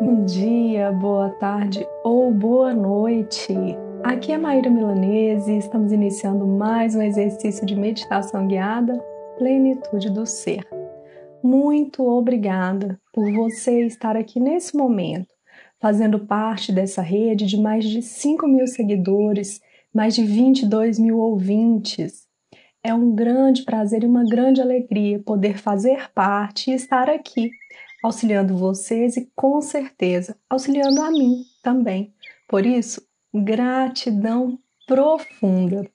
Bom dia, boa tarde ou boa noite. Aqui é Maíra Milanese e estamos iniciando mais um exercício de meditação guiada Plenitude do Ser. Muito obrigada por você estar aqui nesse momento, fazendo parte dessa rede de mais de 5 mil seguidores, mais de 22 mil ouvintes. É um grande prazer e uma grande alegria poder fazer parte e estar aqui auxiliando vocês e com certeza auxiliando a mim também. Por isso, gratidão profunda.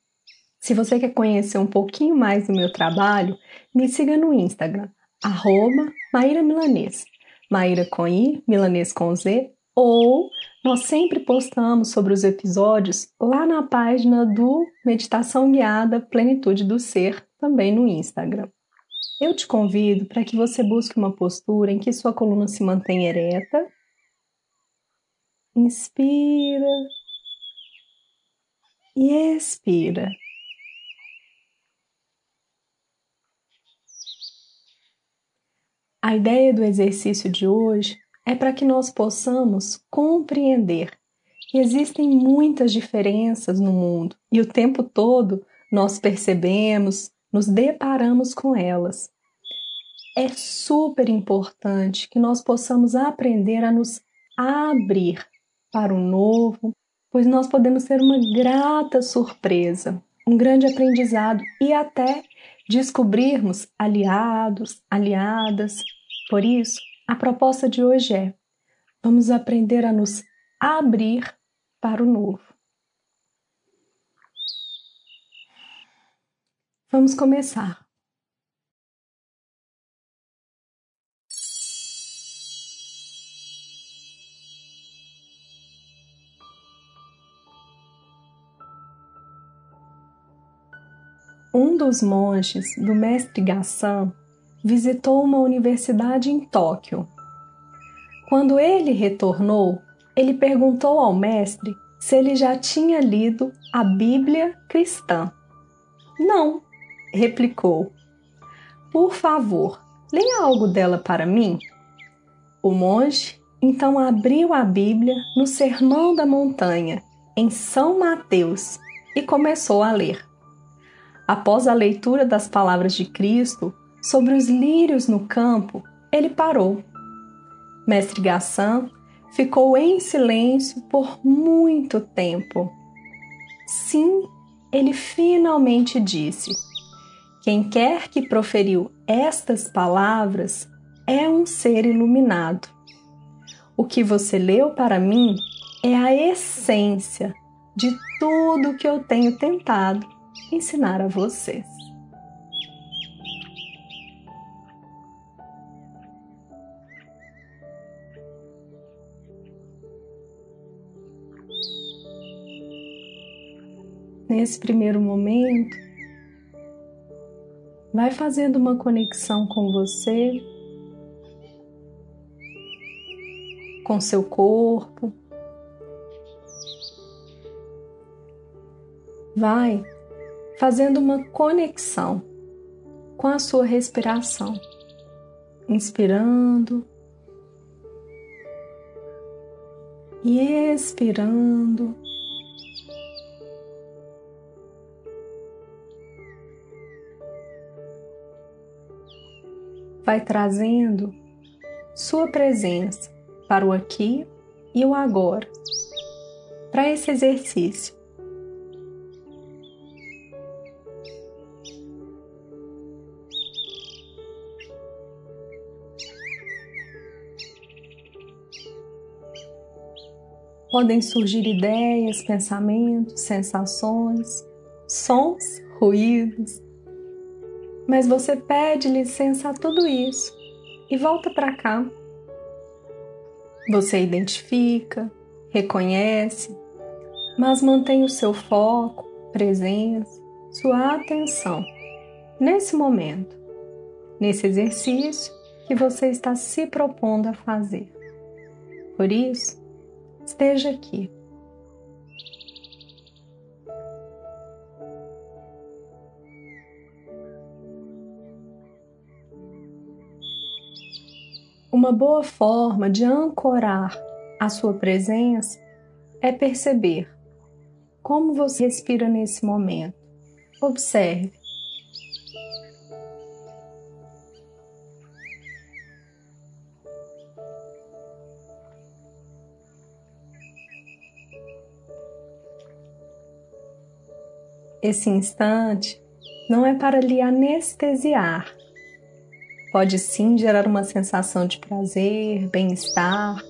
Se você quer conhecer um pouquinho mais do meu trabalho, me siga no Instagram, arroba Maíra Milanês. Maíra com I, Milanês com Z, ou nós sempre postamos sobre os episódios lá na página do Meditação Guiada Plenitude do Ser, também no Instagram. Eu te convido para que você busque uma postura em que sua coluna se mantenha ereta. Inspira e expira. A ideia do exercício de hoje é para que nós possamos compreender que existem muitas diferenças no mundo e o tempo todo nós percebemos, nos deparamos com elas. É super importante que nós possamos aprender a nos abrir para o novo, pois nós podemos ter uma grata surpresa, um grande aprendizado e até descobrirmos aliados, aliadas. Por isso, a proposta de hoje é: vamos aprender a nos abrir para o novo. Vamos começar. Um dos monges do mestre Gassan visitou uma universidade em Tóquio. Quando ele retornou, ele perguntou ao mestre se ele já tinha lido a Bíblia cristã. Não, replicou. Por favor, leia algo dela para mim. O monge então abriu a Bíblia no Sermão da Montanha, em São Mateus, e começou a ler. Após a leitura das palavras de Cristo sobre os lírios no campo, ele parou. Mestre Gassan ficou em silêncio por muito tempo. Sim, ele finalmente disse: quem quer que proferiu estas palavras é um ser iluminado. O que você leu para mim é a essência de tudo que eu tenho tentado ensinar a vocês. Nesse primeiro momento, Vai fazendo uma conexão com você, com seu corpo. Vai fazendo uma conexão com a sua respiração, inspirando e expirando. Vai trazendo sua presença para o aqui e o agora, para esse exercício. Podem surgir ideias, pensamentos, sensações, sons, ruídos, mas você pede licença a tudo isso e volta para cá. Você identifica, reconhece, mas mantém o seu foco, presença, sua atenção nesse momento, nesse exercício que você está se propondo a fazer. Por isso, esteja aqui Uma boa forma de ancorar a sua presença é perceber como você respira nesse momento. Observe. Esse instante não é para lhe anestesiar. Pode sim gerar uma sensação de prazer, bem-estar,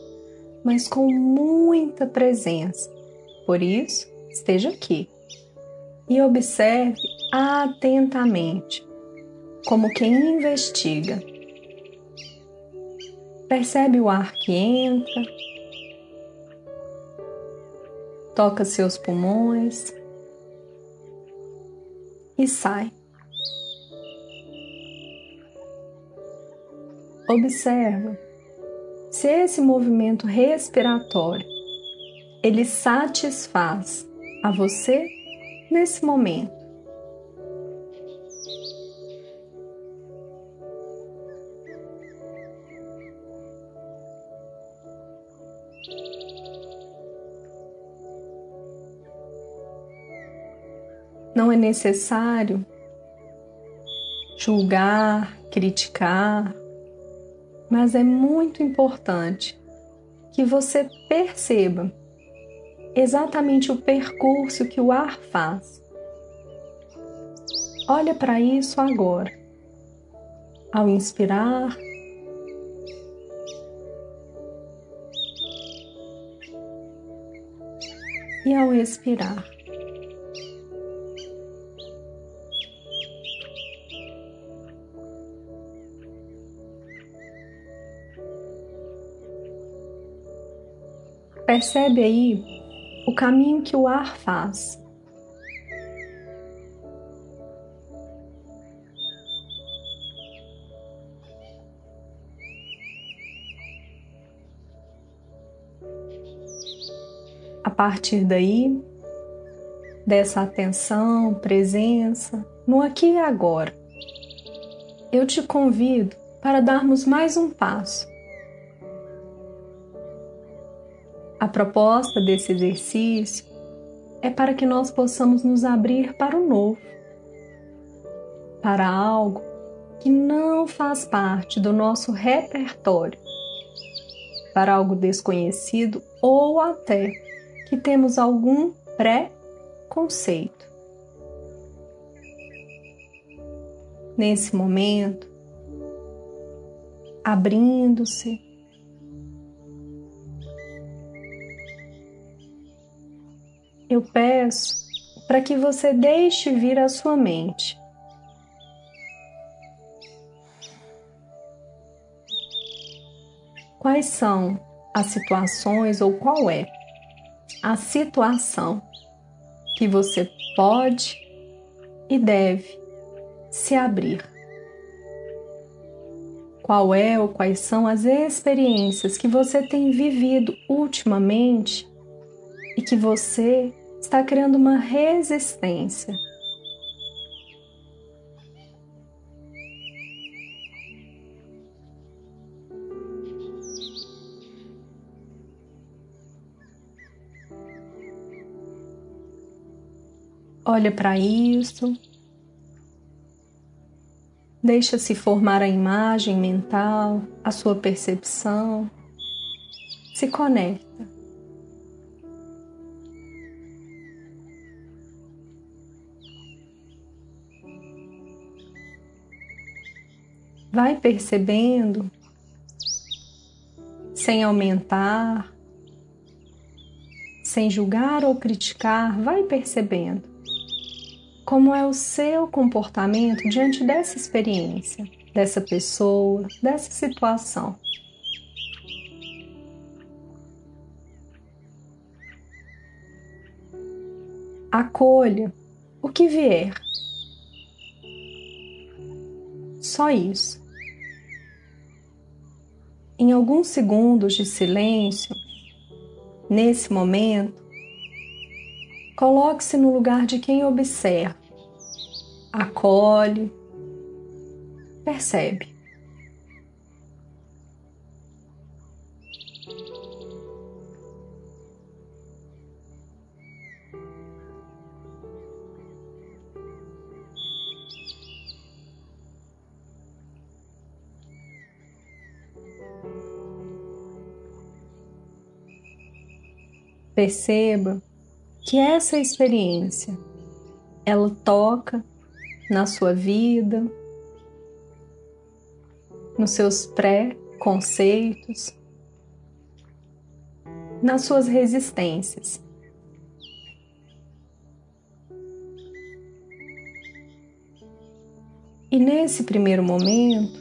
mas com muita presença. Por isso, esteja aqui e observe atentamente, como quem investiga. Percebe o ar que entra, toca seus pulmões e sai. Observa se esse movimento respiratório ele satisfaz a você nesse momento. Não é necessário julgar, criticar, mas é muito importante que você perceba exatamente o percurso que o ar faz. Olha para isso agora. Ao inspirar, e ao expirar. Percebe aí o caminho que o ar faz. A partir daí, dessa atenção, presença, no aqui e agora, eu te convido para darmos mais um passo A proposta desse exercício é para que nós possamos nos abrir para o novo, para algo que não faz parte do nosso repertório, para algo desconhecido ou até que temos algum pré-conceito. Nesse momento, abrindo-se eu peço para que você deixe vir à sua mente. Quais são as situações ou qual é a situação que você pode e deve se abrir? Qual é ou quais são as experiências que você tem vivido ultimamente e que você está criando uma resistência. Olha para isso. Deixa-se formar a imagem mental, a sua percepção. Se conecta. Vai percebendo, sem aumentar, sem julgar ou criticar, vai percebendo como é o seu comportamento diante dessa experiência, dessa pessoa, dessa situação. Acolha o que vier. Só isso em alguns segundos de silêncio, nesse momento, coloque-se no lugar de quem observa, acolhe, percebe. Perceba que essa experiência ela toca na sua vida, nos seus pré-conceitos, nas suas resistências. E nesse primeiro momento,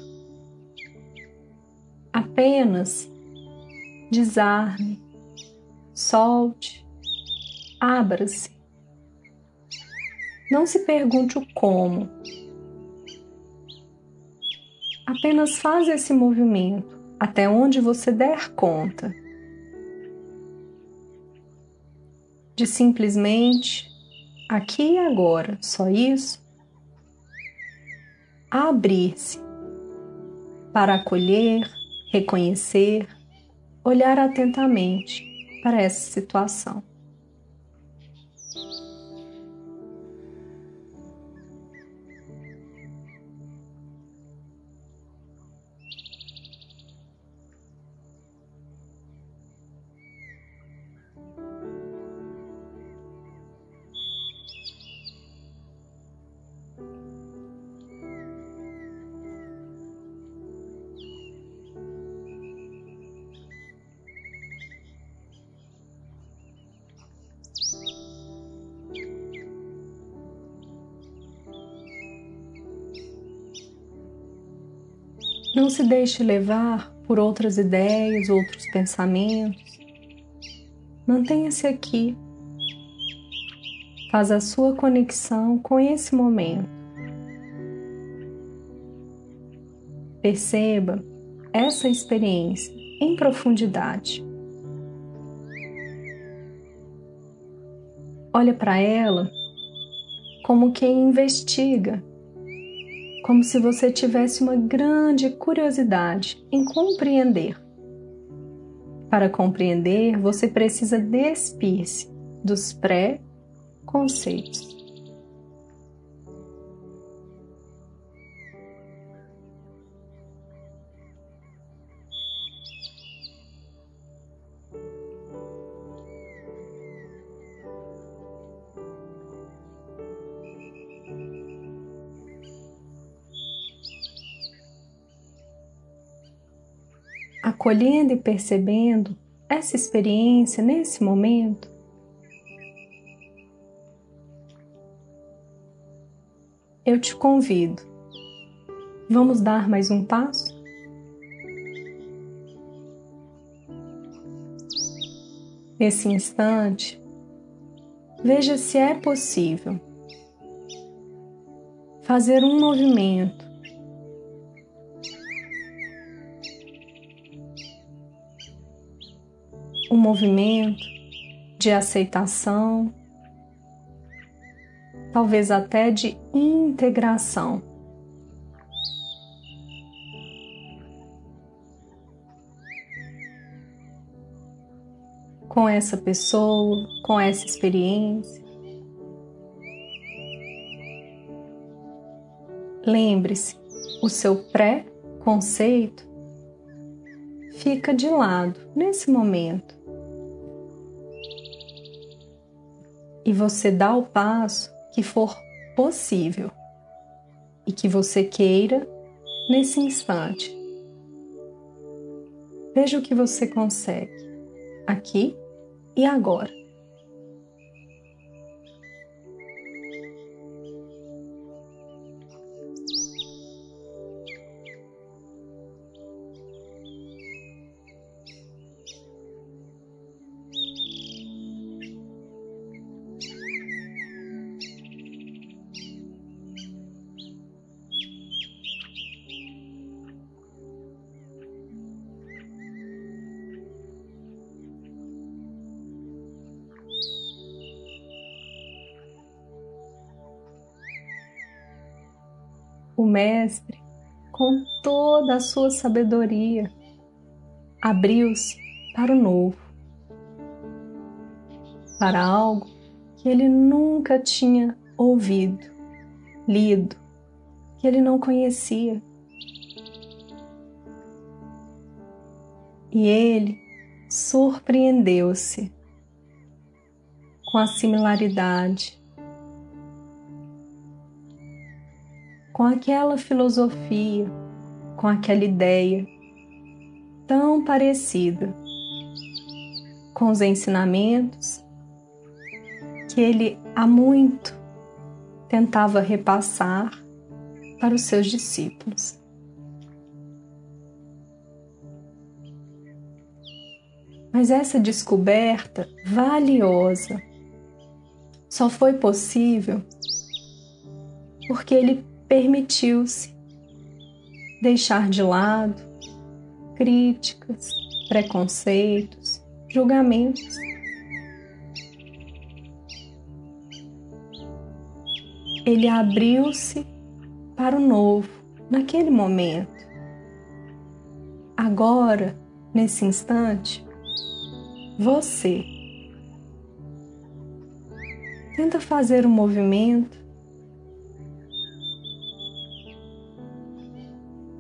apenas desarme, solte, abra-se. Não se pergunte o como. Apenas faz esse movimento até onde você der conta. De simplesmente aqui e agora, só isso, abrir-se para acolher, reconhecer, olhar atentamente para essa situação. Não se deixe levar por outras ideias, outros pensamentos. Mantenha-se aqui. Faz a sua conexão com esse momento. Perceba essa experiência em profundidade. Olha para ela como quem investiga como se você tivesse uma grande curiosidade em compreender. Para compreender, você precisa despir-se dos pré-conceitos. Acolhendo e percebendo essa experiência nesse momento, eu te convido. Vamos dar mais um passo? Nesse instante, veja se é possível fazer um movimento movimento de aceitação, talvez até de integração. Com essa pessoa, com essa experiência. Lembre-se, o seu pré-conceito fica de lado nesse momento. E você dá o passo que for possível e que você queira nesse instante. Veja o que você consegue aqui e agora. O Mestre, com toda a sua sabedoria, abriu-se para o novo, para algo que ele nunca tinha ouvido, lido, que ele não conhecia. E ele surpreendeu-se com a similaridade, com aquela filosofia, com aquela ideia tão parecida com os ensinamentos que ele há muito tentava repassar para os seus discípulos. Mas essa descoberta valiosa só foi possível porque ele permitiu-se deixar de lado críticas, preconceitos, julgamentos. Ele abriu-se para o novo naquele momento. Agora, nesse instante, você tenta fazer um movimento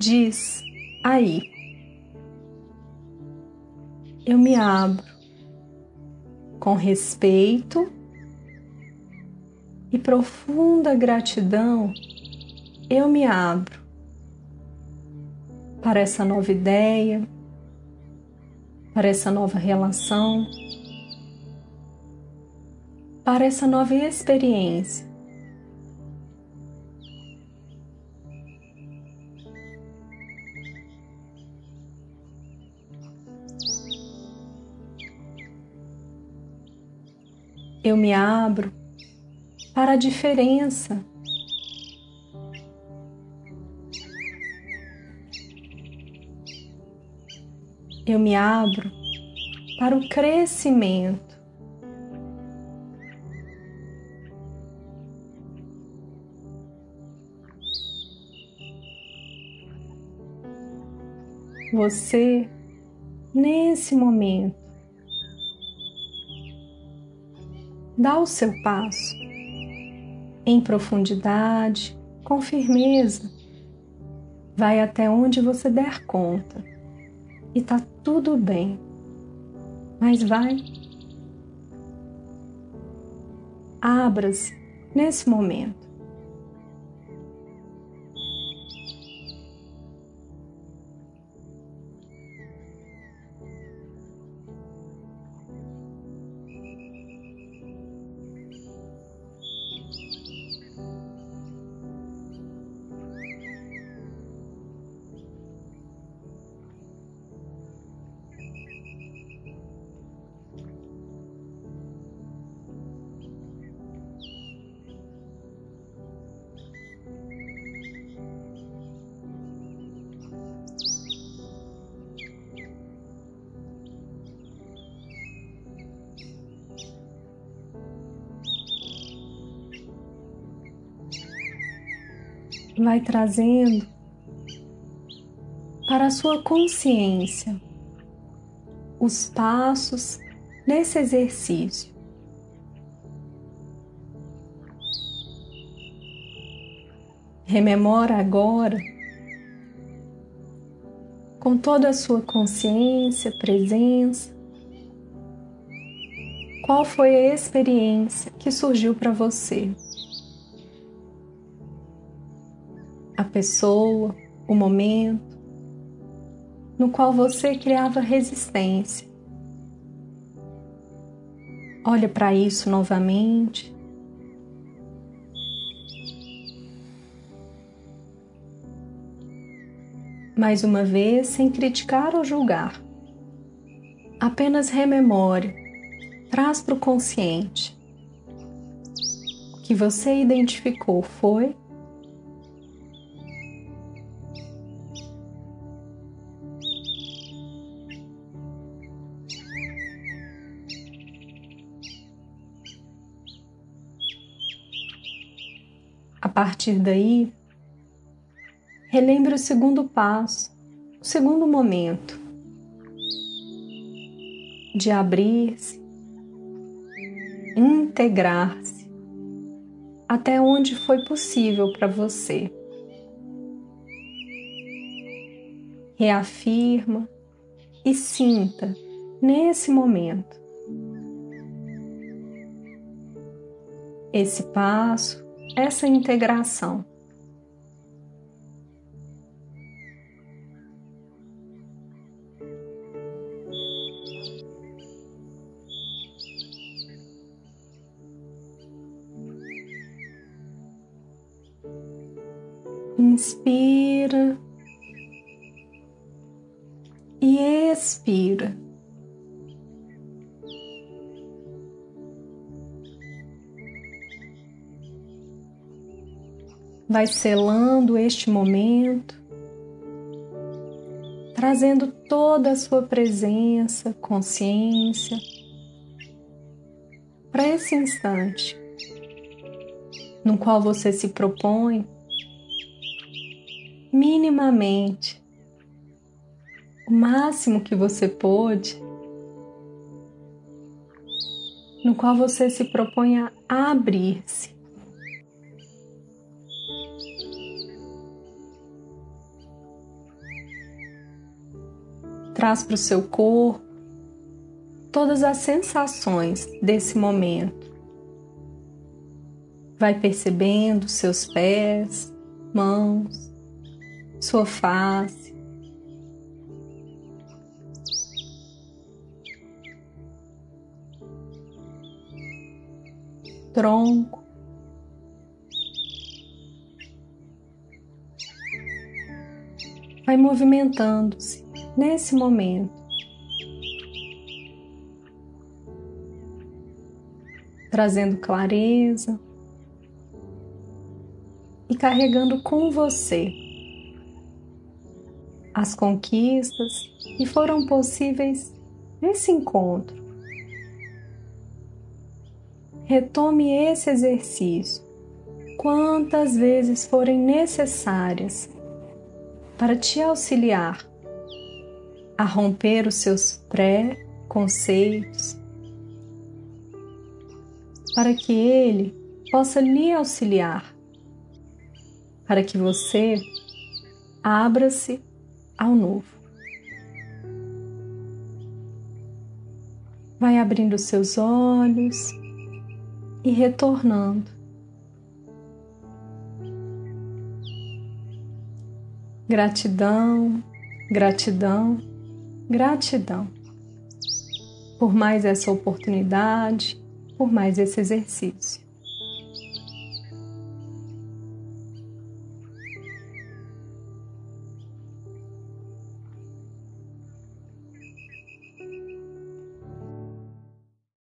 diz aí. Eu me abro com respeito e profunda gratidão. Eu me abro para essa nova ideia, para essa nova relação, para essa nova experiência. Eu me abro para a diferença. Eu me abro para o crescimento. Você, nesse momento, dá o seu passo em profundidade, com firmeza. Vai até onde você der conta e tá tudo bem. Mas vai. Abra-se nesse momento. Vai trazendo para a sua consciência os passos nesse exercício. Rememora agora, com toda a sua consciência, presença, qual foi a experiência que surgiu para você. a pessoa, o momento no qual você criava resistência. Olha para isso novamente. Mais uma vez, sem criticar ou julgar. Apenas rememore, traz para o consciente. O que você identificou foi partir daí, relembre o segundo passo, o segundo momento de abrir-se, integrar-se até onde foi possível para você. Reafirma e sinta nesse momento esse passo, essa integração. Vai selando este momento, trazendo toda a sua presença, consciência para esse instante no qual você se propõe minimamente o máximo que você pôde, no qual você se propõe a abrir-se. Traz para o seu corpo todas as sensações desse momento. Vai percebendo seus pés, mãos, sua face. Tronco, vai movimentando-se nesse momento. Trazendo clareza e carregando com você as conquistas que foram possíveis nesse encontro. Retome esse exercício quantas vezes forem necessárias para te auxiliar a romper os seus pré-conceitos, para que ele possa lhe auxiliar, para que você abra-se ao novo. Vai abrindo seus olhos e retornando. Gratidão, gratidão, gratidão por mais essa oportunidade, por mais esse exercício.